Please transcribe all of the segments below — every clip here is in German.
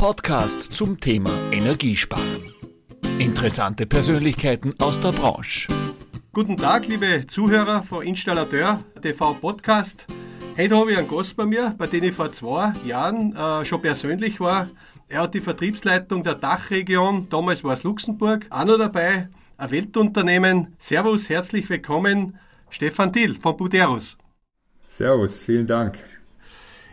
Podcast zum Thema Energiesparen. Interessante Persönlichkeiten aus der Branche. Guten Tag, liebe Zuhörer von Installateur TV Podcast. Heute habe ich einen Gast bei mir, bei dem ich vor zwei Jahren äh, schon persönlich war. Er hat die Vertriebsleitung der Dachregion, damals war es Luxemburg, auch noch dabei, ein Weltunternehmen. Servus, herzlich willkommen, Stefan Thiel von Buderus. Servus, vielen Dank.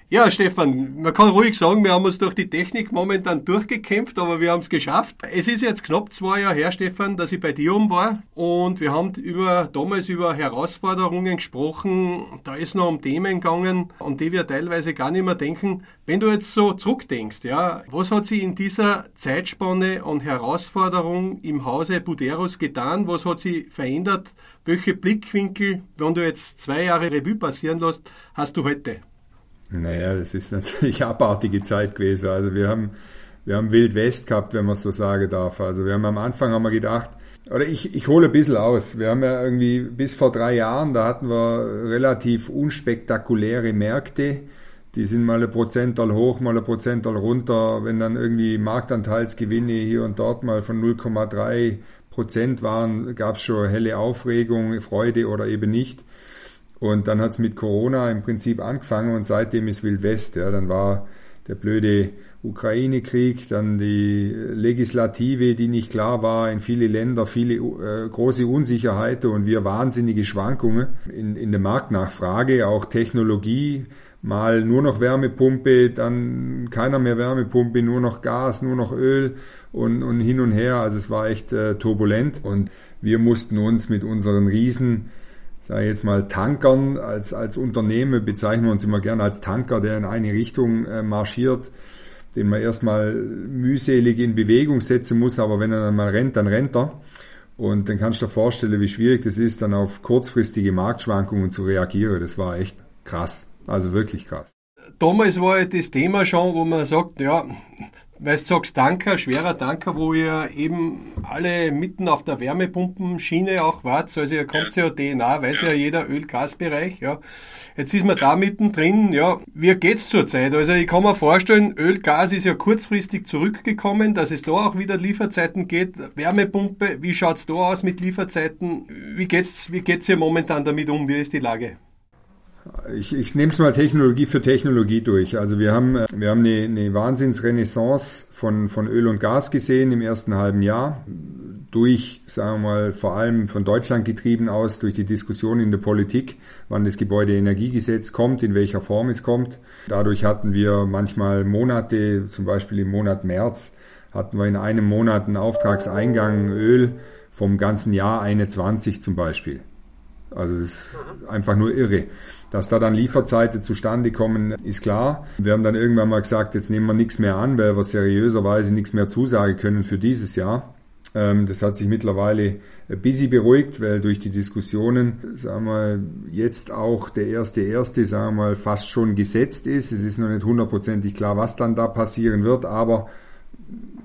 Ja, Stefan, man kann ruhig sagen, wir haben uns durch die Technik momentan durchgekämpft, aber wir haben es geschafft. Es ist jetzt knapp zwei Jahre her, Stefan, dass ich bei dir um war und wir haben über, damals über Herausforderungen gesprochen. Da ist noch um Themen gegangen, an die wir teilweise gar nicht mehr denken. Wenn du jetzt so zurückdenkst, ja, was hat sich in dieser Zeitspanne an Herausforderungen im Hause Buderus getan? Was hat sich verändert? Welche Blickwinkel, wenn du jetzt zwei Jahre Revue passieren lässt, hast du heute? Naja, das ist natürlich abartige Zeit gewesen. Also wir haben, wir haben Wild West gehabt, wenn man so sagen darf. Also wir haben am Anfang haben wir gedacht, oder ich, ich hole ein bisschen aus. Wir haben ja irgendwie bis vor drei Jahren, da hatten wir relativ unspektakuläre Märkte. Die sind mal ein Prozental hoch, mal ein Prozental runter. Wenn dann irgendwie Marktanteilsgewinne hier und dort mal von 0,3 Prozent waren, gab es schon helle Aufregung, Freude oder eben nicht. Und dann hat es mit Corona im Prinzip angefangen und seitdem ist Wild West. Ja, dann war der blöde Ukraine-Krieg, dann die Legislative, die nicht klar war, in viele Länder viele äh, große Unsicherheiten und wir wahnsinnige Schwankungen in, in der Marktnachfrage, auch Technologie, mal nur noch Wärmepumpe, dann keiner mehr Wärmepumpe, nur noch Gas, nur noch Öl und, und hin und her. Also es war echt äh, turbulent und wir mussten uns mit unseren Riesen sage jetzt mal, Tankern als, als Unternehmen bezeichnen wir uns immer gerne als Tanker, der in eine Richtung äh, marschiert, den man erstmal mühselig in Bewegung setzen muss, aber wenn er dann mal rennt, dann rennt er. Und dann kannst du dir vorstellen, wie schwierig das ist, dann auf kurzfristige Marktschwankungen zu reagieren. Das war echt krass. Also wirklich krass. Damals war ja das Thema schon, wo man sagt, ja, weil du sagst Tanker, schwerer Tanker, wo ihr eben alle mitten auf der Wärmepumpenschiene auch wart, also ihr kommt ja DNA, weiß ja jeder Öl-Gas-Bereich, ja. Jetzt ist man da mittendrin, ja. Wie geht's zurzeit? Also ich kann mir vorstellen, Öl, Gas ist ja kurzfristig zurückgekommen, dass es da auch wieder Lieferzeiten geht. Wärmepumpe, wie schaut's da aus mit Lieferzeiten? Wie geht's, wie geht's hier momentan damit um? Wie ist die Lage? Ich, ich nehme es mal Technologie für Technologie durch. Also wir haben, wir haben eine, eine Wahnsinnsrenaissance von, von Öl und Gas gesehen im ersten halben Jahr. Durch, sagen wir mal, vor allem von Deutschland getrieben aus, durch die Diskussion in der Politik, wann das Gebäudeenergiegesetz kommt, in welcher Form es kommt. Dadurch hatten wir manchmal Monate, zum Beispiel im Monat März, hatten wir in einem Monat einen Auftragseingang Öl vom ganzen Jahr 21 zum Beispiel. Also das ist einfach nur irre. Dass da dann Lieferzeiten zustande kommen, ist klar. Wir haben dann irgendwann mal gesagt, jetzt nehmen wir nichts mehr an, weil wir seriöserweise nichts mehr zusagen können für dieses Jahr. Ähm, das hat sich mittlerweile ein bisschen beruhigt, weil durch die Diskussionen, sagen wir, jetzt auch der erste erste, sagen wir mal, fast schon gesetzt ist. Es ist noch nicht hundertprozentig klar, was dann da passieren wird, aber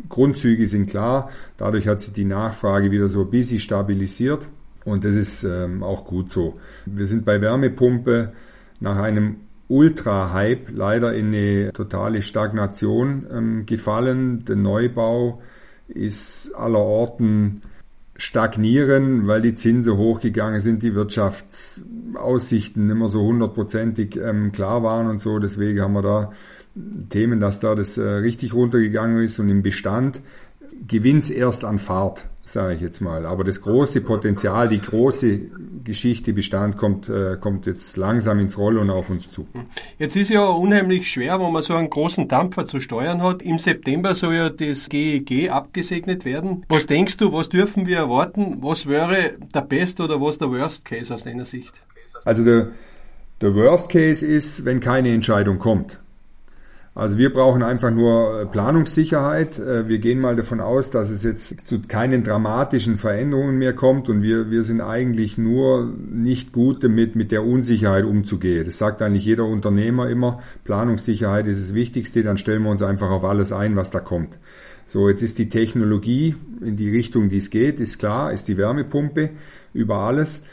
Grundzüge sind klar. Dadurch hat sich die Nachfrage wieder so ein bisschen stabilisiert. Und das ist ähm, auch gut so. Wir sind bei Wärmepumpe nach einem Ultra-Hype leider in eine totale Stagnation ähm, gefallen. Der Neubau ist allerorten stagnieren, weil die Zinsen hochgegangen sind, die Wirtschaftsaussichten mehr so hundertprozentig ähm, klar waren und so. Deswegen haben wir da Themen, dass da das äh, richtig runtergegangen ist und im Bestand gewinnt erst an Fahrt sage ich jetzt mal. Aber das große Potenzial, die große Geschichte Bestand kommt, äh, kommt jetzt langsam ins Rollen und auf uns zu. Jetzt ist ja unheimlich schwer, wenn man so einen großen Dampfer zu steuern hat. Im September soll ja das GEG e abgesegnet werden. Was denkst du, was dürfen wir erwarten? Was wäre der Best oder was der Worst Case aus deiner Sicht? Also der, der Worst Case ist, wenn keine Entscheidung kommt. Also wir brauchen einfach nur äh, Planungssicherheit. Äh, wir gehen mal davon aus, dass es jetzt zu keinen dramatischen Veränderungen mehr kommt und wir, wir sind eigentlich nur nicht gut damit, mit der Unsicherheit umzugehen. Das sagt eigentlich jeder Unternehmer immer. Planungssicherheit ist das Wichtigste, dann stellen wir uns einfach auf alles ein, was da kommt. So, jetzt ist die Technologie in die Richtung, die es geht, ist klar, ist die Wärmepumpe über alles.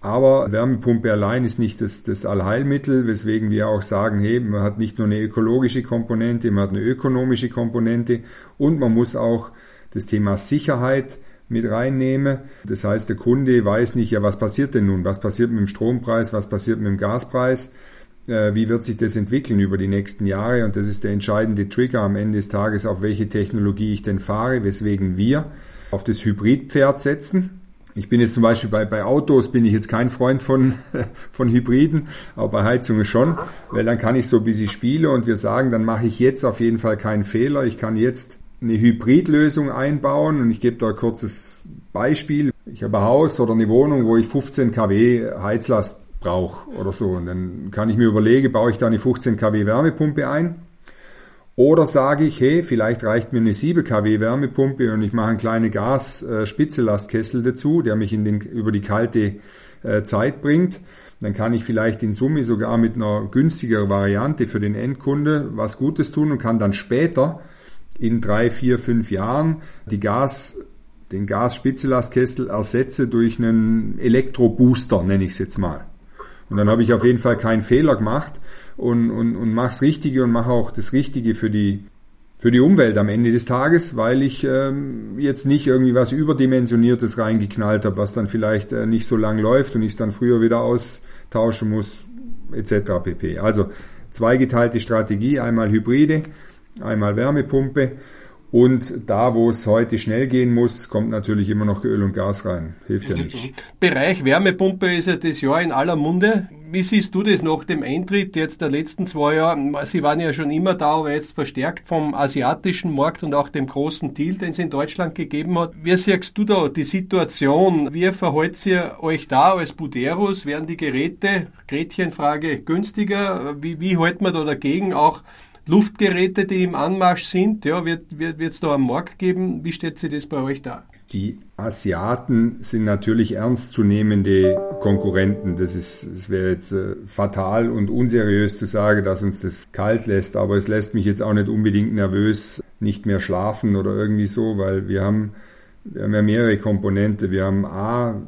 Aber Wärmepumpe allein ist nicht das, das Allheilmittel, weswegen wir auch sagen, hey, man hat nicht nur eine ökologische Komponente, man hat eine ökonomische Komponente und man muss auch das Thema Sicherheit mit reinnehmen. Das heißt, der Kunde weiß nicht, ja, was passiert denn nun? Was passiert mit dem Strompreis? Was passiert mit dem Gaspreis? Äh, wie wird sich das entwickeln über die nächsten Jahre? Und das ist der entscheidende Trigger am Ende des Tages, auf welche Technologie ich denn fahre, weswegen wir auf das Hybridpferd setzen. Ich bin jetzt zum Beispiel bei, bei Autos bin ich jetzt kein Freund von, von Hybriden, aber bei Heizungen schon, weil dann kann ich so ein bisschen spielen und wir sagen, dann mache ich jetzt auf jeden Fall keinen Fehler. Ich kann jetzt eine Hybridlösung einbauen und ich gebe da ein kurzes Beispiel. Ich habe ein Haus oder eine Wohnung, wo ich 15 kW Heizlast brauche oder so. Und dann kann ich mir überlegen, baue ich da eine 15 kW Wärmepumpe ein oder sage ich, hey, vielleicht reicht mir eine 7 kW Wärmepumpe und ich mache einen kleinen Gas-Spitzelastkessel dazu, der mich in den, über die kalte äh, Zeit bringt. Dann kann ich vielleicht in Summe sogar mit einer günstigeren Variante für den Endkunde was Gutes tun und kann dann später in drei, vier, fünf Jahren die Gas, den Gas-Spitzelastkessel ersetze durch einen Elektrobooster, nenne ich es jetzt mal. Und dann habe ich auf jeden Fall keinen Fehler gemacht und, und, und mache das Richtige und mache auch das Richtige für die, für die Umwelt am Ende des Tages, weil ich ähm, jetzt nicht irgendwie was Überdimensioniertes reingeknallt habe, was dann vielleicht äh, nicht so lang läuft und ich es dann früher wieder austauschen muss, etc. pp. Also zweigeteilte Strategie, einmal Hybride, einmal Wärmepumpe und da, wo es heute schnell gehen muss, kommt natürlich immer noch Öl und Gas rein. Hilft ja nicht. Bereich Wärmepumpe ist ja das Jahr in aller Munde. Wie siehst du das nach dem Eintritt jetzt der letzten zwei Jahre? Sie waren ja schon immer da, aber jetzt verstärkt vom asiatischen Markt und auch dem großen Deal, den es in Deutschland gegeben hat. Wie siehst du da die Situation? Wie verhaltet ihr euch da als Buderus? Werden die Geräte, Gretchenfrage, günstiger? Wie, wie hält man da dagegen auch Luftgeräte, die im Anmarsch sind, ja, wird es da am Markt geben. Wie stellt sich das bei euch da? Die Asiaten sind natürlich ernstzunehmende Konkurrenten. Das ist, es wäre jetzt äh, fatal und unseriös zu sagen, dass uns das kalt lässt, aber es lässt mich jetzt auch nicht unbedingt nervös, nicht mehr schlafen oder irgendwie so, weil wir haben, wir haben ja mehrere Komponente. Wir haben A,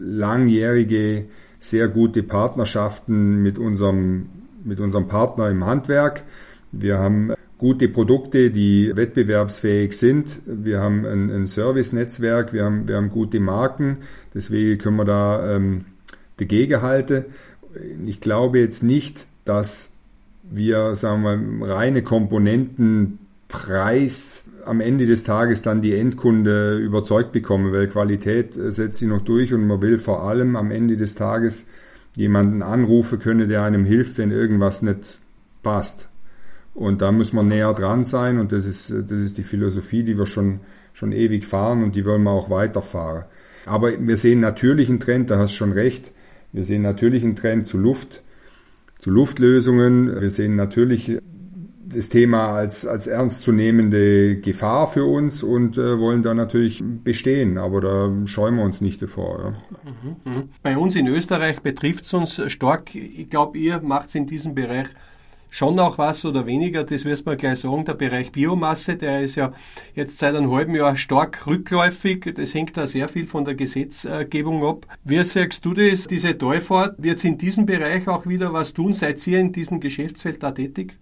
langjährige, sehr gute Partnerschaften mit unserem, mit unserem Partner im Handwerk. Wir haben gute Produkte, die wettbewerbsfähig sind. Wir haben ein, ein Service-Netzwerk, wir haben, wir haben gute Marken. Deswegen können wir da ähm, dagegen halten. Ich glaube jetzt nicht, dass wir, sagen wir, reine Komponentenpreis am Ende des Tages dann die Endkunde überzeugt bekommen, weil Qualität äh, setzt sich noch durch und man will vor allem am Ende des Tages jemanden anrufen können, der einem hilft, wenn irgendwas nicht passt. Und da muss man näher dran sein und das ist, das ist die Philosophie, die wir schon, schon ewig fahren und die wollen wir auch weiterfahren. Aber wir sehen natürlich einen Trend, da hast du schon recht. Wir sehen natürlich einen Trend zu Luft, zu Luftlösungen. Wir sehen natürlich das Thema als, als ernstzunehmende Gefahr für uns und äh, wollen da natürlich bestehen, aber da scheuen wir uns nicht davor. Ja. Mhm, mhm. Bei uns in Österreich betrifft es uns stark. Ich glaube, ihr macht es in diesem Bereich schon auch was oder weniger, das wirst man gleich sagen. Der Bereich Biomasse, der ist ja jetzt seit einem halben Jahr stark rückläufig. Das hängt da sehr viel von der Gesetzgebung ab. Wie sagst du das, diese Teufahrt? Wird es in diesem Bereich auch wieder was tun? Seid ihr in diesem Geschäftsfeld da tätig?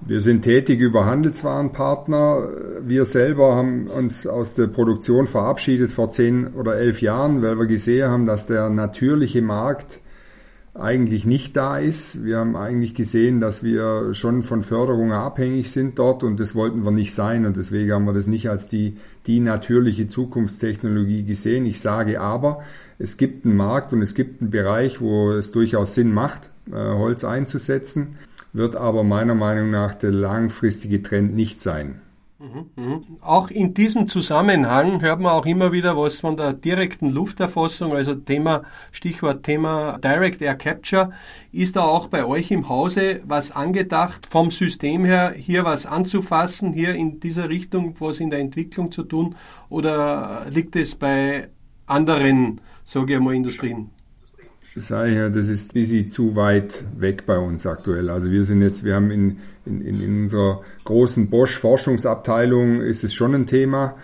Wir sind tätig über Handelswarenpartner. Wir selber haben uns aus der Produktion verabschiedet vor zehn oder elf Jahren, weil wir gesehen haben, dass der natürliche Markt eigentlich nicht da ist. Wir haben eigentlich gesehen, dass wir schon von Förderungen abhängig sind dort und das wollten wir nicht sein und deswegen haben wir das nicht als die, die natürliche Zukunftstechnologie gesehen. Ich sage aber, es gibt einen Markt und es gibt einen Bereich, wo es durchaus Sinn macht, äh, Holz einzusetzen, wird aber meiner Meinung nach der langfristige Trend nicht sein. Auch in diesem Zusammenhang hört man auch immer wieder was von der direkten Lufterfassung, also Thema, Stichwort Thema Direct Air Capture. Ist da auch bei euch im Hause was angedacht, vom System her hier was anzufassen, hier in dieser Richtung was in der Entwicklung zu tun, oder liegt es bei anderen, sage ich mal, Industrien? Sage ich ja, das ist ein bisschen zu weit weg bei uns aktuell. Also wir sind jetzt, wir haben in, in, in unserer großen Bosch-Forschungsabteilung ist es schon ein Thema.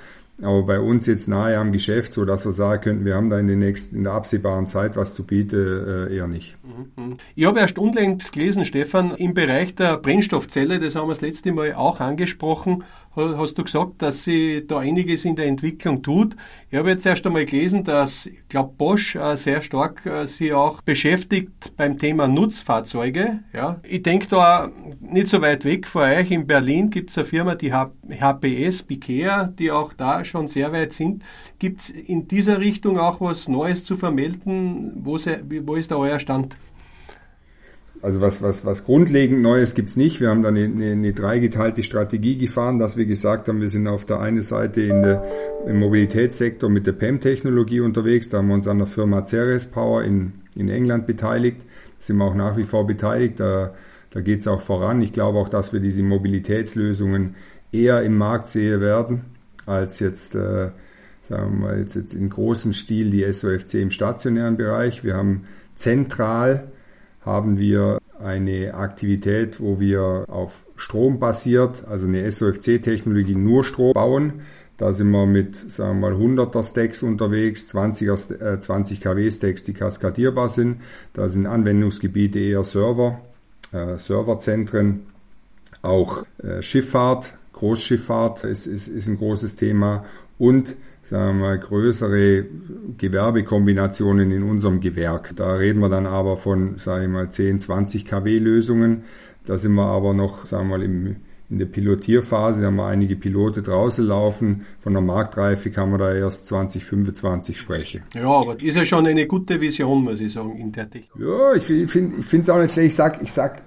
aber bei uns jetzt nahe am Geschäft, so dass wir sagen könnten, wir haben da in, den nächsten, in der absehbaren Zeit was zu bieten, äh, eher nicht. Mhm. Ich habe erst unlängst gelesen, Stefan, im Bereich der Brennstoffzelle, das haben wir das letzte Mal auch angesprochen, hast du gesagt, dass sie da einiges in der Entwicklung tut. Ich habe jetzt erst einmal gelesen, dass, ich glaube, Bosch äh, sehr stark äh, sie auch beschäftigt beim Thema Nutzfahrzeuge. Ja. Ich denke da nicht so weit weg von euch. In Berlin gibt es eine Firma, die HPS, Bikea, die auch da schon sehr weit sind. Gibt es in dieser Richtung auch was Neues zu vermelden? Wo, wo ist da euer Stand? Also was, was, was grundlegend Neues gibt's nicht. Wir haben da eine, eine, eine dreigeteilte Strategie gefahren, dass wir gesagt haben, wir sind auf der einen Seite in der, im Mobilitätssektor mit der PEM-Technologie unterwegs. Da haben wir uns an der Firma Ceres Power in, in England beteiligt. Da sind wir auch nach wie vor beteiligt. Da, da geht's auch voran. Ich glaube auch, dass wir diese Mobilitätslösungen eher im Markt sehen werden, als jetzt, äh, sagen wir jetzt, jetzt in großem Stil die SOFC im stationären Bereich. Wir haben zentral haben wir eine Aktivität, wo wir auf Strom basiert, also eine SOFC-Technologie nur Strom bauen. Da sind wir mit, sagen wir mal, 100er Stacks unterwegs, 20er, äh, 20 kW Stacks, die kaskadierbar sind. Da sind Anwendungsgebiete eher Server, äh, Serverzentren, auch äh, Schifffahrt, Großschifffahrt ist, ist, ist ein großes Thema und sagen wir mal, größere Gewerbekombinationen in unserem Gewerk. Da reden wir dann aber von, sagen wir mal, 10, 20 kW Lösungen. Da sind wir aber noch, sagen wir mal, im, in der Pilotierphase, da haben wir einige Pilote draußen laufen. Von der Marktreife kann man da erst 2025 sprechen. Ja, aber ist ja schon eine gute Vision, muss ich sagen, in der Technik. Ja, ich finde es auch nicht schlecht. Ich sag, ich sag,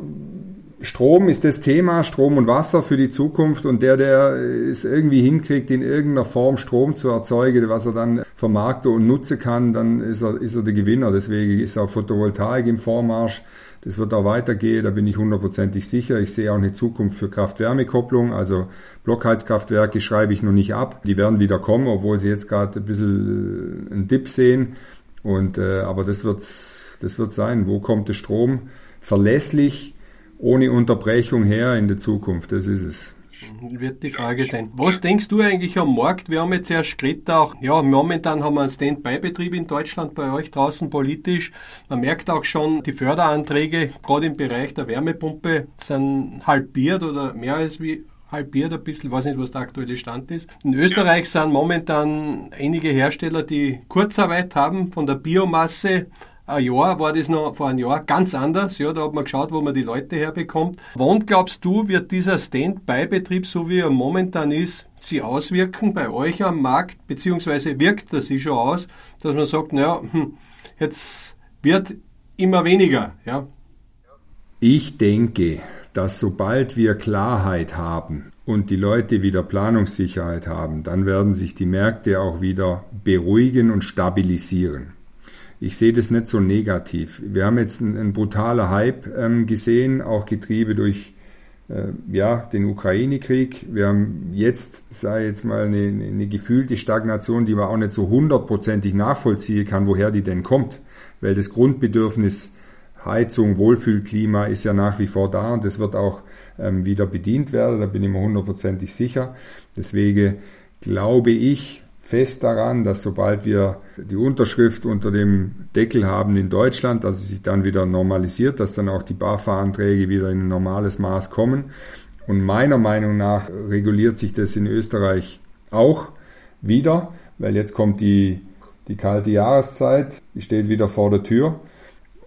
Strom ist das Thema, Strom und Wasser für die Zukunft und der, der es irgendwie hinkriegt, in irgendeiner Form Strom zu erzeugen, was er dann vermarkten und nutzen kann, dann ist er, ist er der Gewinner. Deswegen ist auch Photovoltaik im Vormarsch. Das wird auch weitergehen, da bin ich hundertprozentig sicher. Ich sehe auch eine Zukunft für Kraft-Wärme-Kopplung. Also Blockheizkraftwerke schreibe ich noch nicht ab. Die werden wieder kommen, obwohl sie jetzt gerade ein bisschen äh, einen Dip sehen. Und, äh, aber das wird, das wird sein. Wo kommt der Strom? Verlässlich ohne Unterbrechung her in der Zukunft. Das ist es. Wird die Frage sein. Was denkst du eigentlich am Markt? Wir haben jetzt erst geredet auch, ja, momentan haben wir einen Stand-by-Betrieb in Deutschland bei euch draußen politisch. Man merkt auch schon, die Förderanträge, gerade im Bereich der Wärmepumpe, sind halbiert oder mehr als wie halbiert ein bisschen, ich weiß nicht, was der aktuelle Stand ist. In Österreich sind momentan einige Hersteller, die Kurzarbeit haben von der Biomasse ein Jahr war das noch vor einem Jahr ganz anders. Ja, da hat man geschaut, wo man die Leute herbekommt. Wann glaubst du, wird dieser Stand-by-Betrieb, so wie er momentan ist, sich auswirken bei euch am Markt, beziehungsweise wirkt das sich schon aus, dass man sagt, naja, hm, jetzt wird immer weniger, ja? Ich denke, dass sobald wir Klarheit haben und die Leute wieder Planungssicherheit haben, dann werden sich die Märkte auch wieder beruhigen und stabilisieren ich sehe das nicht so negativ. Wir haben jetzt einen, einen brutaler Hype ähm, gesehen, auch getrieben durch äh, ja, den Ukraine-Krieg. Wir haben jetzt, sei jetzt mal, eine, eine gefühlte Stagnation, die man auch nicht so hundertprozentig nachvollziehen kann, woher die denn kommt. Weil das Grundbedürfnis Heizung, Wohlfühlklima ist ja nach wie vor da und das wird auch ähm, wieder bedient werden, da bin ich mir hundertprozentig sicher. Deswegen glaube ich, fest daran, dass sobald wir die Unterschrift unter dem Deckel haben in Deutschland, dass es sich dann wieder normalisiert, dass dann auch die BAFA-Anträge wieder in ein normales Maß kommen. Und meiner Meinung nach reguliert sich das in Österreich auch wieder, weil jetzt kommt die, die kalte Jahreszeit, die steht wieder vor der Tür.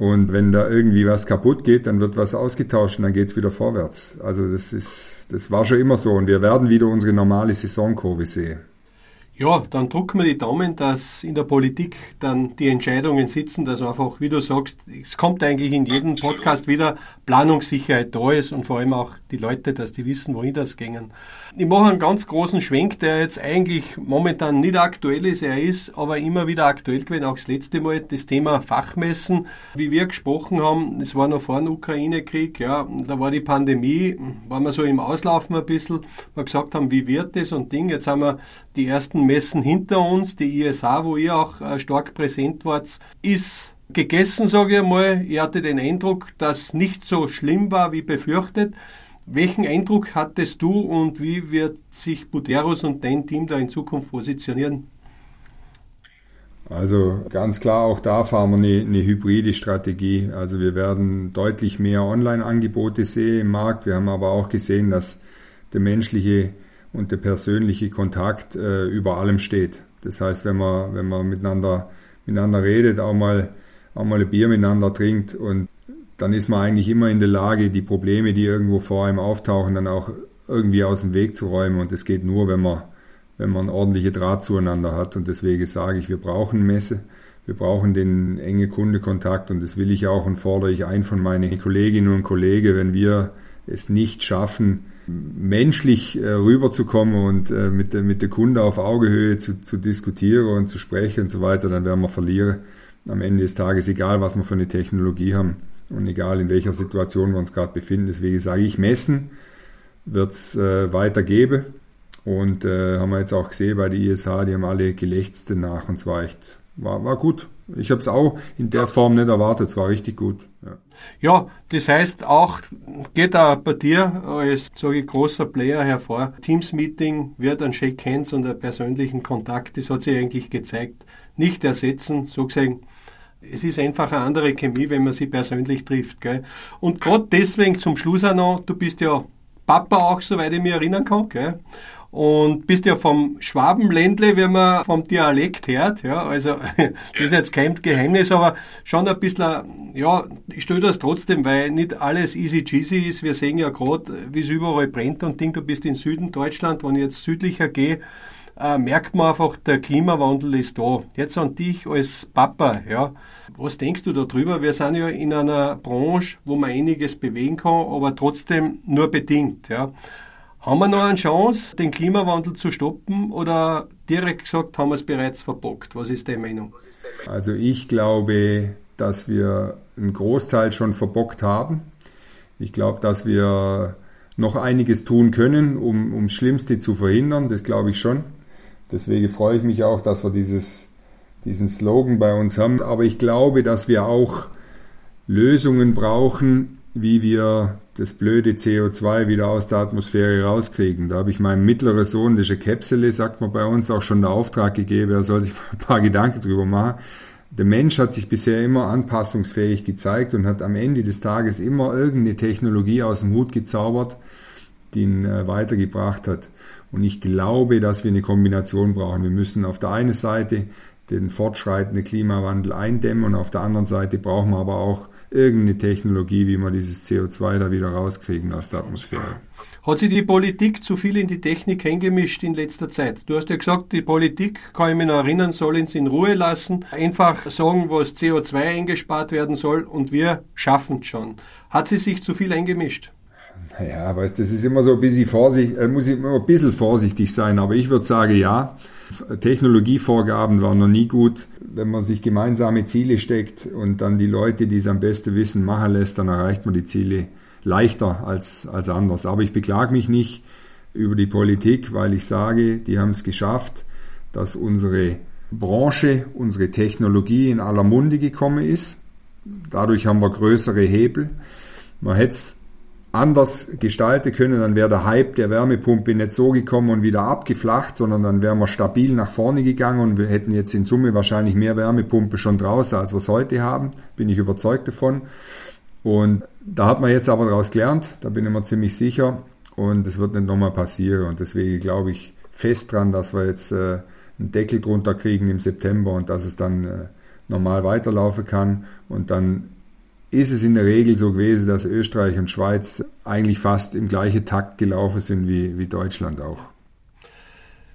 Und wenn da irgendwie was kaputt geht, dann wird was ausgetauscht und dann geht es wieder vorwärts. Also das ist, das war schon immer so und wir werden wieder unsere normale Saisonkurve sehen. Ja, dann drucken wir die Daumen, dass in der Politik dann die Entscheidungen sitzen, dass einfach, wie du sagst, es kommt eigentlich in jedem Podcast wieder, Planungssicherheit da ist und vor allem auch die Leute, dass die wissen, wohin das gingen. Ich mache einen ganz großen Schwenk, der jetzt eigentlich momentan nicht aktuell ist, er ist aber immer wieder aktuell gewesen, auch das letzte Mal, das Thema Fachmessen, wie wir gesprochen haben, es war noch vor dem Ukraine-Krieg, ja, da war die Pandemie, waren wir so im Auslaufen ein bisschen, wir gesagt haben, wie wird das und Ding, jetzt haben wir die ersten Messen hinter uns, die ISA, wo ihr auch äh, stark präsent wart, ist gegessen, sage ich einmal. Ich hatte den Eindruck, dass nicht so schlimm war wie befürchtet. Welchen Eindruck hattest du und wie wird sich Buderus und dein Team da in Zukunft positionieren? Also ganz klar, auch da fahren wir eine, eine hybride Strategie. Also wir werden deutlich mehr Online-Angebote sehen im Markt. Wir haben aber auch gesehen, dass der menschliche und der persönliche Kontakt äh, über allem steht. Das heißt, wenn man, wenn man miteinander, miteinander redet, auch mal, auch mal ein Bier miteinander trinkt und dann ist man eigentlich immer in der Lage, die Probleme, die irgendwo vor einem auftauchen, dann auch irgendwie aus dem Weg zu räumen. Und das geht nur, wenn man wenn man ordentliche Draht zueinander hat. Und deswegen sage ich, wir brauchen Messe. Wir brauchen den enge Kundekontakt und das will ich auch und fordere ich ein von meinen Kolleginnen und Kollegen, wenn wir es nicht schaffen, menschlich äh, rüberzukommen und äh, mit, der, mit der Kunde auf Augehöhe zu, zu diskutieren und zu sprechen und so weiter, dann werden wir verlieren. Am Ende des Tages, egal was wir für eine Technologie haben und egal in welcher Situation wir uns gerade befinden. Deswegen sage ich, messen wird es äh, weiter. Und äh, haben wir jetzt auch gesehen bei der ISH, die haben alle gelächzt danach und zwar echt, war, war gut. Ich habe es auch in der Form nicht erwartet, es war richtig gut. Ja. ja, das heißt auch, geht auch bei dir als sage ich, großer Player hervor. Teams-Meeting wird ein Shake Hands und einen persönlichen Kontakt, das hat sich eigentlich gezeigt, nicht ersetzen, so gesehen. Es ist einfach eine andere Chemie, wenn man sie persönlich trifft. Gell? Und gerade deswegen zum Schluss auch noch, du bist ja Papa auch, soweit ich mich erinnern kann. Gell? Und bist ja vom Schwabenländle, wenn man vom Dialekt hört, ja, also das ist jetzt kein Geheimnis, aber schon ein bisschen, ja, ich stelle das trotzdem, weil nicht alles easy cheesy ist. Wir sehen ja gerade, wie es überall brennt und Ding, du bist in Süden Deutschland, wenn ich jetzt südlicher gehe, äh, merkt man einfach, der Klimawandel ist da. Jetzt an dich als Papa, ja. Was denkst du darüber? Wir sind ja in einer Branche, wo man einiges bewegen kann, aber trotzdem nur bedingt, ja. Haben wir noch eine Chance, den Klimawandel zu stoppen oder direkt gesagt, haben wir es bereits verbockt? Was ist deine Meinung? Also ich glaube, dass wir einen Großteil schon verbockt haben. Ich glaube, dass wir noch einiges tun können, um, das Schlimmste zu verhindern. Das glaube ich schon. Deswegen freue ich mich auch, dass wir dieses, diesen Slogan bei uns haben. Aber ich glaube, dass wir auch Lösungen brauchen, wie wir das blöde CO2 wieder aus der Atmosphäre rauskriegen. Da habe ich meinem mittleren Sohn, das ist eine Käpsele, sagt man bei uns, auch schon den Auftrag gegeben, er soll sich ein paar Gedanken drüber machen. Der Mensch hat sich bisher immer anpassungsfähig gezeigt und hat am Ende des Tages immer irgendeine Technologie aus dem Hut gezaubert, die ihn äh, weitergebracht hat. Und ich glaube, dass wir eine Kombination brauchen. Wir müssen auf der einen Seite den fortschreitenden Klimawandel eindämmen und auf der anderen Seite brauchen wir aber auch irgendeine Technologie, wie wir dieses CO2 da wieder rauskriegen aus der Atmosphäre. Hat sich die Politik zu viel in die Technik eingemischt in letzter Zeit? Du hast ja gesagt, die Politik, kann ich mich noch erinnern, soll uns in Ruhe lassen, einfach sagen, was CO2 eingespart werden soll und wir schaffen es schon. Hat sie sich zu viel eingemischt? Ja, aber das ist immer so ein bisschen vorsichtig, äh, muss ich immer ein bisschen vorsichtig sein, aber ich würde sagen, ja. Technologievorgaben waren noch nie gut. Wenn man sich gemeinsame Ziele steckt und dann die Leute, die es am besten wissen, machen lässt, dann erreicht man die Ziele leichter als, als anders. Aber ich beklage mich nicht über die Politik, weil ich sage, die haben es geschafft, dass unsere Branche, unsere Technologie in aller Munde gekommen ist. Dadurch haben wir größere Hebel. Man hätte es anders gestalten können, dann wäre der Hype der Wärmepumpe nicht so gekommen und wieder abgeflacht, sondern dann wären wir stabil nach vorne gegangen und wir hätten jetzt in Summe wahrscheinlich mehr Wärmepumpe schon draußen, als wir es heute haben. Bin ich überzeugt davon. Und da hat man jetzt aber daraus gelernt, da bin ich mir ziemlich sicher. Und es wird nicht nochmal passieren. Und deswegen glaube ich fest dran, dass wir jetzt äh, einen Deckel drunter kriegen im September und dass es dann äh, normal weiterlaufen kann. Und dann ist es in der Regel so gewesen, dass Österreich und Schweiz eigentlich fast im gleichen Takt gelaufen sind wie, wie Deutschland auch.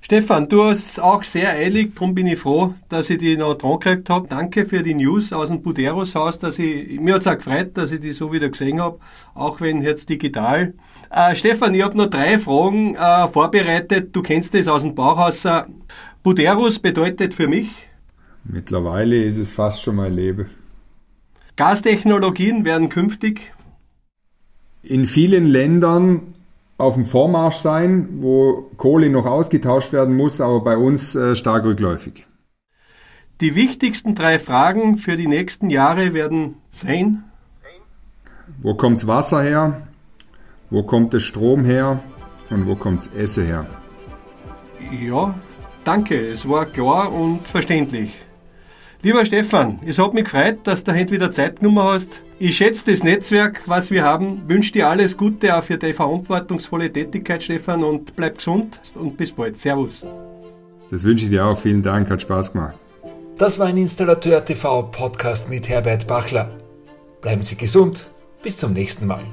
Stefan, du hast es auch sehr eilig, darum bin ich froh, dass ich die noch dran gekriegt habe. Danke für die News aus dem Buderos Haus, dass ich, mir hat es auch gefreut, dass ich die so wieder gesehen habe, auch wenn jetzt digital. Äh, Stefan, ich habe noch drei Fragen äh, vorbereitet. Du kennst das aus dem Bauhaus. Buderos bedeutet für mich? Mittlerweile ist es fast schon mein Leben. Gastechnologien werden künftig in vielen Ländern auf dem Vormarsch sein, wo Kohle noch ausgetauscht werden muss, aber bei uns äh, stark rückläufig. Die wichtigsten drei Fragen für die nächsten Jahre werden sein. Wo kommt's Wasser her? wo kommt der Strom her und wo kommt das Essen her. Ja, danke, es war klar und verständlich. Lieber Stefan, es hat mich gefreut, dass du heute wieder Zeit genommen hast. Ich schätze das Netzwerk, was wir haben. Wünsche dir alles Gute auch für deine verantwortungsvolle Tätigkeit, Stefan, und bleib gesund und bis bald. Servus. Das wünsche ich dir auch. Vielen Dank, hat Spaß gemacht. Das war ein Installateur TV Podcast mit Herbert Bachler. Bleiben Sie gesund. Bis zum nächsten Mal.